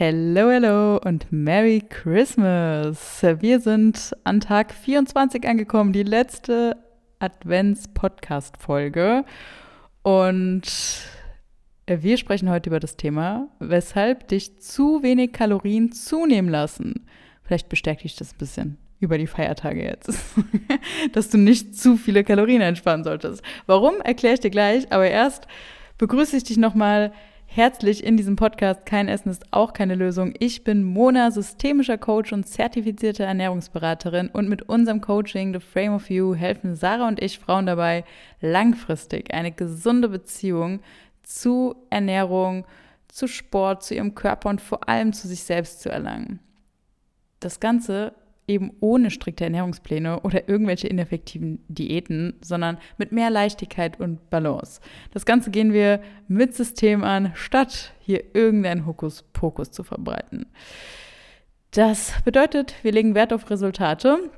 Hello, hello und Merry Christmas. Wir sind an Tag 24 angekommen, die letzte Advents-Podcast-Folge. Und wir sprechen heute über das Thema, weshalb dich zu wenig Kalorien zunehmen lassen. Vielleicht bestärkt dich das ein bisschen über die Feiertage jetzt, dass du nicht zu viele Kalorien einsparen solltest. Warum, erkläre ich dir gleich, aber erst begrüße ich dich nochmal herzlich in diesem Podcast. Kein Essen ist auch keine Lösung. Ich bin Mona, systemischer Coach und zertifizierte Ernährungsberaterin und mit unserem Coaching The Frame of You helfen Sarah und ich Frauen dabei, langfristig eine gesunde Beziehung zu Ernährung, zu Sport, zu ihrem Körper und vor allem zu sich selbst zu erlangen. Das Ganze eben ohne strikte Ernährungspläne oder irgendwelche ineffektiven Diäten, sondern mit mehr Leichtigkeit und Balance. Das Ganze gehen wir mit System an, statt hier irgendeinen Hokuspokus zu verbreiten. Das bedeutet, wir legen Wert auf Resultate,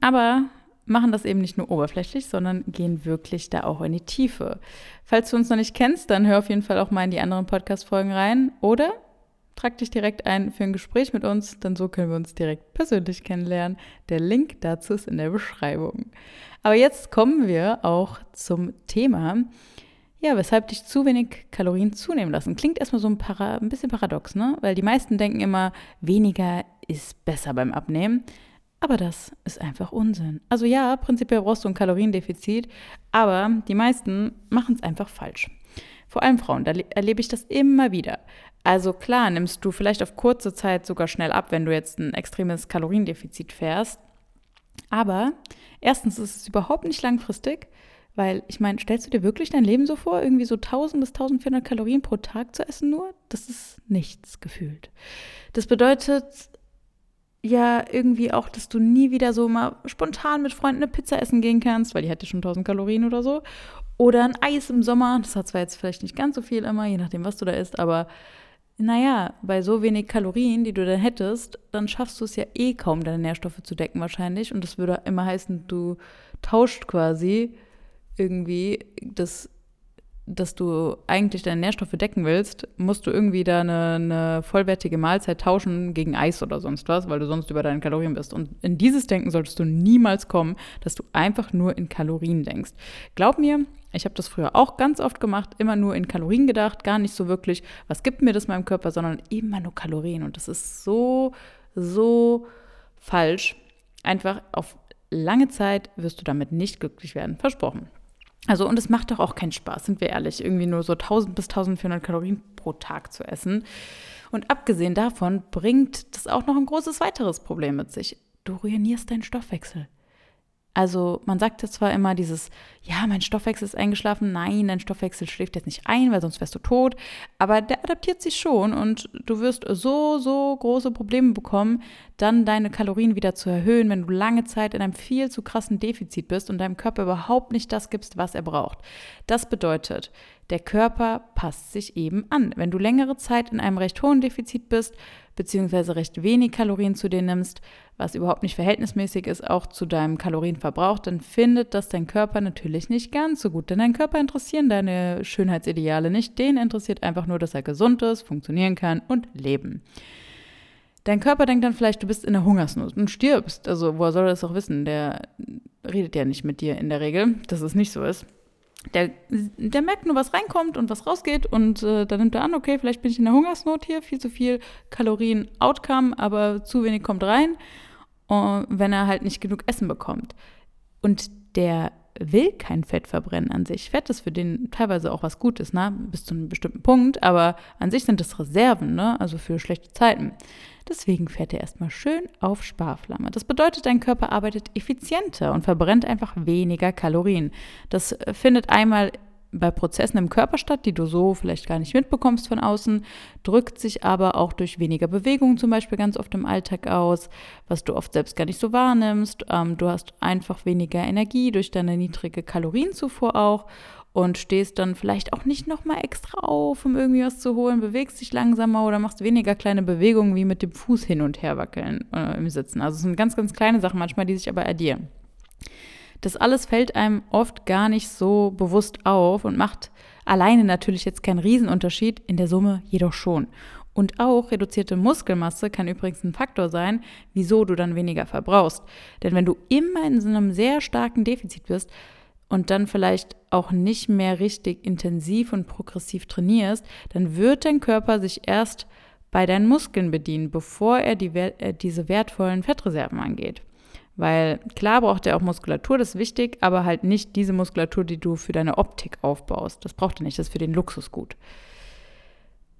aber machen das eben nicht nur oberflächlich, sondern gehen wirklich da auch in die Tiefe. Falls du uns noch nicht kennst, dann hör auf jeden Fall auch mal in die anderen Podcast-Folgen rein oder Trag dich direkt ein für ein Gespräch mit uns, denn so können wir uns direkt persönlich kennenlernen. Der Link dazu ist in der Beschreibung. Aber jetzt kommen wir auch zum Thema, ja, weshalb dich zu wenig Kalorien zunehmen lassen. Klingt erstmal so ein, Para, ein bisschen paradox, ne? Weil die meisten denken immer, weniger ist besser beim Abnehmen. Aber das ist einfach Unsinn. Also ja, prinzipiell brauchst du ein Kaloriendefizit, aber die meisten machen es einfach falsch. Vor allem Frauen, da erlebe ich das immer wieder. Also klar, nimmst du vielleicht auf kurze Zeit sogar schnell ab, wenn du jetzt ein extremes Kaloriendefizit fährst. Aber erstens ist es überhaupt nicht langfristig, weil ich meine, stellst du dir wirklich dein Leben so vor, irgendwie so 1000 bis 1400 Kalorien pro Tag zu essen nur? Das ist nichts gefühlt. Das bedeutet ja irgendwie auch, dass du nie wieder so mal spontan mit Freunden eine Pizza essen gehen kannst, weil die hätte schon 1000 Kalorien oder so. Oder ein Eis im Sommer. Das hat zwar jetzt vielleicht nicht ganz so viel immer, je nachdem, was du da isst, aber naja, bei so wenig Kalorien, die du dann hättest, dann schaffst du es ja eh kaum, deine Nährstoffe zu decken wahrscheinlich. Und das würde immer heißen, du tauscht quasi irgendwie das, dass du eigentlich deine Nährstoffe decken willst, musst du irgendwie da eine, eine vollwertige Mahlzeit tauschen gegen Eis oder sonst was, weil du sonst über deine Kalorien bist. Und in dieses Denken solltest du niemals kommen, dass du einfach nur in Kalorien denkst. Glaub mir, ich habe das früher auch ganz oft gemacht, immer nur in Kalorien gedacht, gar nicht so wirklich, was gibt mir das meinem Körper, sondern immer nur Kalorien. Und das ist so, so falsch. Einfach auf lange Zeit wirst du damit nicht glücklich werden. Versprochen. Also, und es macht doch auch keinen Spaß, sind wir ehrlich, irgendwie nur so 1000 bis 1400 Kalorien pro Tag zu essen. Und abgesehen davon bringt das auch noch ein großes weiteres Problem mit sich. Du ruinierst deinen Stoffwechsel. Also man sagt ja zwar immer dieses, ja, mein Stoffwechsel ist eingeschlafen. Nein, dein Stoffwechsel schläft jetzt nicht ein, weil sonst wärst du tot. Aber der adaptiert sich schon und du wirst so, so große Probleme bekommen, dann deine Kalorien wieder zu erhöhen, wenn du lange Zeit in einem viel zu krassen Defizit bist und deinem Körper überhaupt nicht das gibst, was er braucht. Das bedeutet, der Körper passt sich eben an. Wenn du längere Zeit in einem recht hohen Defizit bist, beziehungsweise recht wenig Kalorien zu dir nimmst, was überhaupt nicht verhältnismäßig ist, auch zu deinem Kalorienverbrauch, dann findet das dein Körper natürlich nicht ganz so gut. Denn dein Körper interessieren deine Schönheitsideale nicht. Den interessiert einfach nur, dass er gesund ist, funktionieren kann und leben. Dein Körper denkt dann vielleicht, du bist in der Hungersnot und stirbst. Also, woher soll er das auch wissen? Der redet ja nicht mit dir in der Regel, dass es nicht so ist. Der, der merkt nur, was reinkommt und was rausgeht und äh, dann nimmt er an, okay, vielleicht bin ich in der Hungersnot hier, viel zu viel Kalorien Outcome, aber zu wenig kommt rein, uh, wenn er halt nicht genug Essen bekommt. Und der will kein Fett verbrennen an sich. Fett ist für den teilweise auch was Gutes, ne? bis zu einem bestimmten Punkt, aber an sich sind das Reserven, ne? also für schlechte Zeiten. Deswegen fährt er erstmal schön auf Sparflamme. Das bedeutet, dein Körper arbeitet effizienter und verbrennt einfach weniger Kalorien. Das äh, findet einmal bei Prozessen im Körper statt, die du so vielleicht gar nicht mitbekommst von außen, drückt sich aber auch durch weniger Bewegung zum Beispiel ganz oft im Alltag aus, was du oft selbst gar nicht so wahrnimmst. Ähm, du hast einfach weniger Energie durch deine niedrige Kalorienzufuhr auch und stehst dann vielleicht auch nicht nochmal extra auf, um irgendwie was zu holen, bewegst dich langsamer oder machst weniger kleine Bewegungen wie mit dem Fuß hin und her wackeln äh, im Sitzen. Also es sind ganz, ganz kleine Sachen manchmal, die sich aber addieren. Das alles fällt einem oft gar nicht so bewusst auf und macht alleine natürlich jetzt keinen Riesenunterschied, in der Summe jedoch schon. Und auch reduzierte Muskelmasse kann übrigens ein Faktor sein, wieso du dann weniger verbrauchst. Denn wenn du immer in so einem sehr starken Defizit bist und dann vielleicht auch nicht mehr richtig intensiv und progressiv trainierst, dann wird dein Körper sich erst bei deinen Muskeln bedienen, bevor er die, äh, diese wertvollen Fettreserven angeht. Weil klar braucht er auch Muskulatur, das ist wichtig, aber halt nicht diese Muskulatur, die du für deine Optik aufbaust. Das braucht er nicht, das ist für den Luxus gut.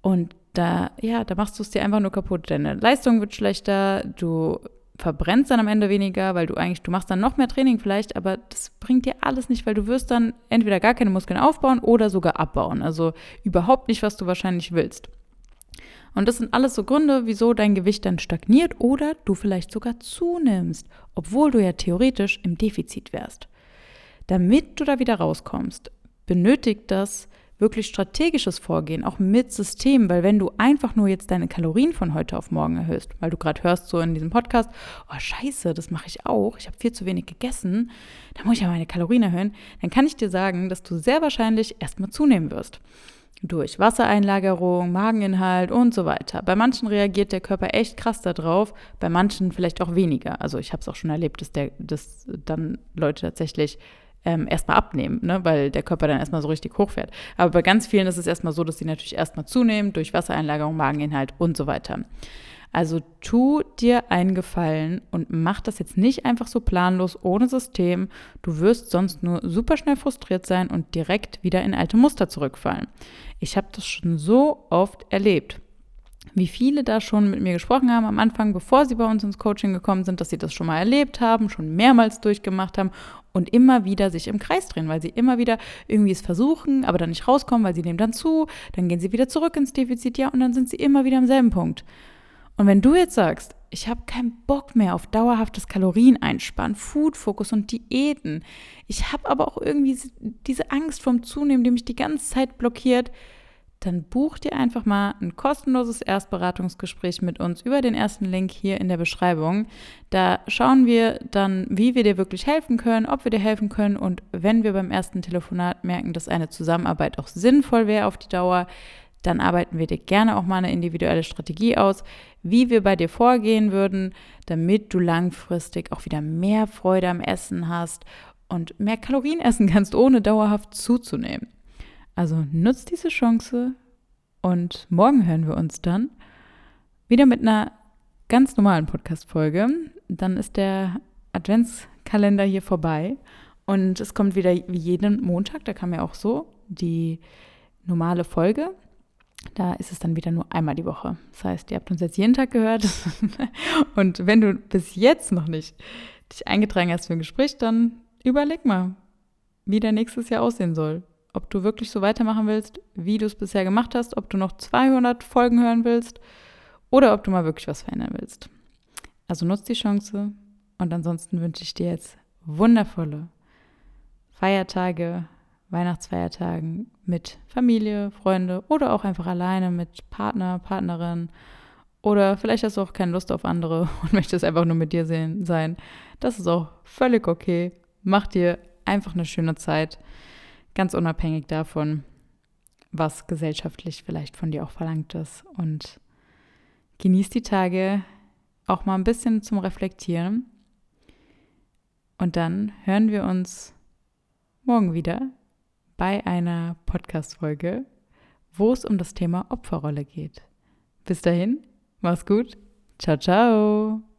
Und da, ja, da machst du es dir einfach nur kaputt. Deine Leistung wird schlechter, du verbrennst dann am Ende weniger, weil du eigentlich, du machst dann noch mehr Training vielleicht, aber das bringt dir alles nicht, weil du wirst dann entweder gar keine Muskeln aufbauen oder sogar abbauen. Also überhaupt nicht, was du wahrscheinlich willst. Und das sind alles so Gründe, wieso dein Gewicht dann stagniert oder du vielleicht sogar zunimmst, obwohl du ja theoretisch im Defizit wärst. Damit du da wieder rauskommst, benötigt das wirklich strategisches Vorgehen, auch mit System, weil wenn du einfach nur jetzt deine Kalorien von heute auf morgen erhöhst, weil du gerade hörst so in diesem Podcast, oh scheiße, das mache ich auch, ich habe viel zu wenig gegessen, da muss ich ja meine Kalorien erhöhen, dann kann ich dir sagen, dass du sehr wahrscheinlich erstmal zunehmen wirst durch Wassereinlagerung, Mageninhalt und so weiter. Bei manchen reagiert der Körper echt krass darauf, bei manchen vielleicht auch weniger. Also ich habe es auch schon erlebt, dass, der, dass dann Leute tatsächlich ähm, erstmal abnehmen, ne? weil der Körper dann erstmal so richtig hochfährt. Aber bei ganz vielen ist es erstmal so, dass sie natürlich erstmal zunehmen durch Wassereinlagerung, Mageninhalt und so weiter. Also tu dir einen Gefallen und mach das jetzt nicht einfach so planlos ohne System. Du wirst sonst nur super schnell frustriert sein und direkt wieder in alte Muster zurückfallen. Ich habe das schon so oft erlebt. Wie viele da schon mit mir gesprochen haben am Anfang, bevor sie bei uns ins Coaching gekommen sind, dass sie das schon mal erlebt haben, schon mehrmals durchgemacht haben und immer wieder sich im Kreis drehen, weil sie immer wieder irgendwie es versuchen, aber dann nicht rauskommen, weil sie nehmen dann zu, dann gehen sie wieder zurück ins Defizit, ja, und dann sind sie immer wieder am selben Punkt. Und wenn du jetzt sagst, ich habe keinen Bock mehr auf dauerhaftes Kalorieneinsparen, Food-Fokus und Diäten, ich habe aber auch irgendwie diese Angst vom Zunehmen, die mich die ganze Zeit blockiert, dann buch dir einfach mal ein kostenloses Erstberatungsgespräch mit uns über den ersten Link hier in der Beschreibung. Da schauen wir dann, wie wir dir wirklich helfen können, ob wir dir helfen können und wenn wir beim ersten Telefonat merken, dass eine Zusammenarbeit auch sinnvoll wäre auf die Dauer, dann arbeiten wir dir gerne auch mal eine individuelle Strategie aus, wie wir bei dir vorgehen würden, damit du langfristig auch wieder mehr Freude am Essen hast und mehr Kalorien essen kannst, ohne dauerhaft zuzunehmen. Also nutzt diese Chance und morgen hören wir uns dann wieder mit einer ganz normalen Podcast-Folge. Dann ist der Adventskalender hier vorbei und es kommt wieder wie jeden Montag, da kam ja auch so die normale Folge. Da ist es dann wieder nur einmal die Woche. Das heißt, ihr habt uns jetzt jeden Tag gehört. Und wenn du bis jetzt noch nicht dich eingetragen hast für ein Gespräch, dann überleg mal, wie dein nächstes Jahr aussehen soll. Ob du wirklich so weitermachen willst, wie du es bisher gemacht hast, ob du noch 200 Folgen hören willst oder ob du mal wirklich was verändern willst. Also nutzt die Chance und ansonsten wünsche ich dir jetzt wundervolle Feiertage, Weihnachtsfeiertagen mit Familie, Freunde oder auch einfach alleine mit Partner, Partnerin. Oder vielleicht hast du auch keine Lust auf andere und möchtest einfach nur mit dir sehen, sein. Das ist auch völlig okay. Mach dir einfach eine schöne Zeit, ganz unabhängig davon, was gesellschaftlich vielleicht von dir auch verlangt ist. Und genieß die Tage auch mal ein bisschen zum Reflektieren. Und dann hören wir uns morgen wieder bei einer Podcast-Folge, wo es um das Thema Opferrolle geht. Bis dahin, mach's gut. Ciao, ciao.